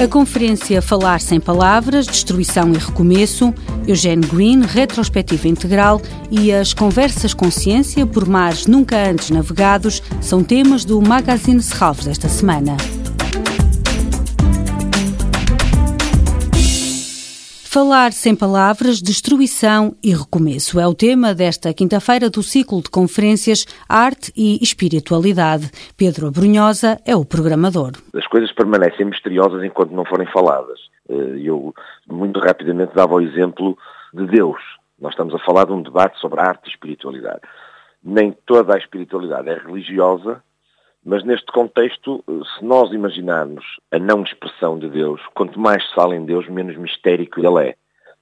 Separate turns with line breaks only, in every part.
A conferência Falar Sem Palavras, Destruição e Recomeço, Eugene Green, Retrospectiva Integral e as Conversas Consciência por Mares Nunca Antes Navegados são temas do Magazine Serralves desta semana. Falar sem palavras, destruição e recomeço é o tema desta quinta-feira do ciclo de conferências Arte e Espiritualidade. Pedro Abrunhosa é o programador.
As coisas permanecem misteriosas enquanto não forem faladas. Eh, eu muito rapidamente dava o exemplo de Deus. Nós estamos a falar de um debate sobre arte e espiritualidade. Nem toda a espiritualidade é religiosa, mas neste contexto, se nós imaginarmos a não expressão de Deus, quanto mais se fala em Deus, menos mistérico ele é.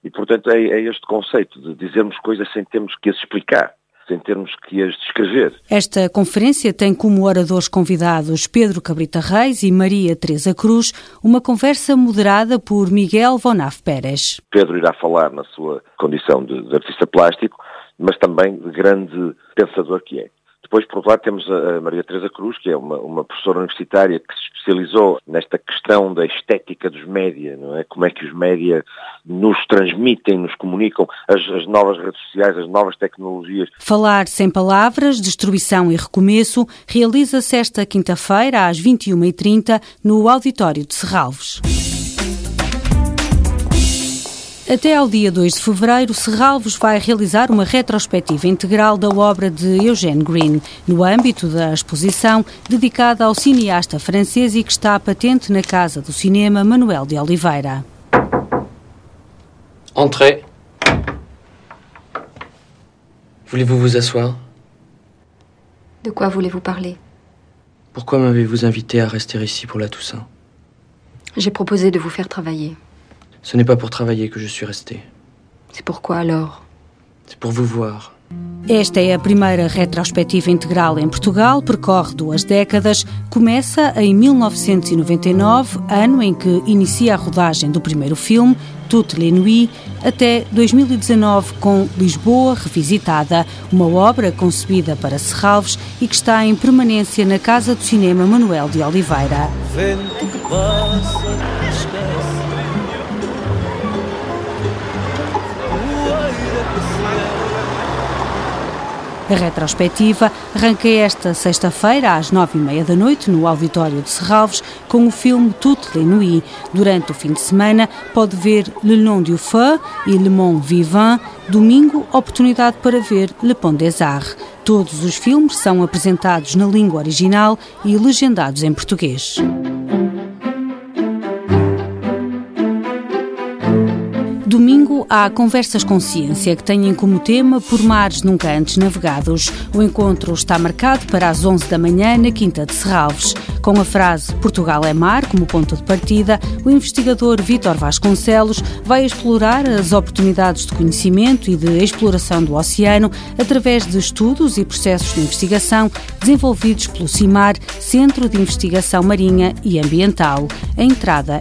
E, portanto, é, é este conceito de dizermos coisas sem termos que as explicar sem termos que as descrever.
Esta conferência tem como oradores convidados Pedro Cabrita Reis e Maria Teresa Cruz, uma conversa moderada por Miguel Vonaf Pérez.
Pedro irá falar na sua condição de, de artista plástico, mas também de grande pensador que é. Depois, por outro lado, temos a Maria Teresa Cruz, que é uma, uma, professora universitária que se especializou nesta questão da estética dos média, não é? Como é que os média nos transmitem, nos comunicam, as, as novas redes sociais, as novas tecnologias.
Falar sem palavras, destruição e recomeço, realiza-se esta quinta-feira às 21h30 no Auditório de Serralves. Até ao dia 2 de fevereiro, Serralvos vai realizar uma retrospectiva integral da obra de Eugène Green, no âmbito da exposição dedicada ao cineasta francês e que está patente na Casa do Cinema Manuel de Oliveira.
Entrez. Voulez-vous vous asseoir
De quoi voulez-vous parler
Pourquoi m'avez-vous invité à rester ici pour la Toussaint
J'ai proposé de vous faire travailler.
Ce n'est pas pour travailler que je suis resté.
C'est pourquoi alors
C'est pour vous voir.
Esta é a primeira retrospectiva integral em Portugal, percorre duas décadas, começa em 1999, ano em que inicia a rodagem do primeiro filme, Toutes les Nuits, até 2019 com Lisboa Revisitada, uma obra concebida para Serralves e que está em permanência na Casa do Cinema Manuel de Oliveira. Vento que passa, esquece. A retrospectiva arranca esta sexta-feira às nove e meia da noite no Auditório de Serralves com o filme Toutes les Nuits. Durante o fim de semana pode ver Le Nom du Feu e Le Monde Vivant. Domingo, oportunidade para ver Le Pont des Arts. Todos os filmes são apresentados na língua original e legendados em português. Domingo há Conversas Consciência, que têm como tema Por Mares Nunca Antes Navegados. O encontro está marcado para as 11 da manhã na Quinta de Serralves. Com a frase Portugal é mar como ponto de partida, o investigador Vítor Vasconcelos vai explorar as oportunidades de conhecimento e de exploração do oceano através de estudos e processos de investigação desenvolvidos pelo CIMAR, Centro de Investigação Marinha e Ambiental. A entrada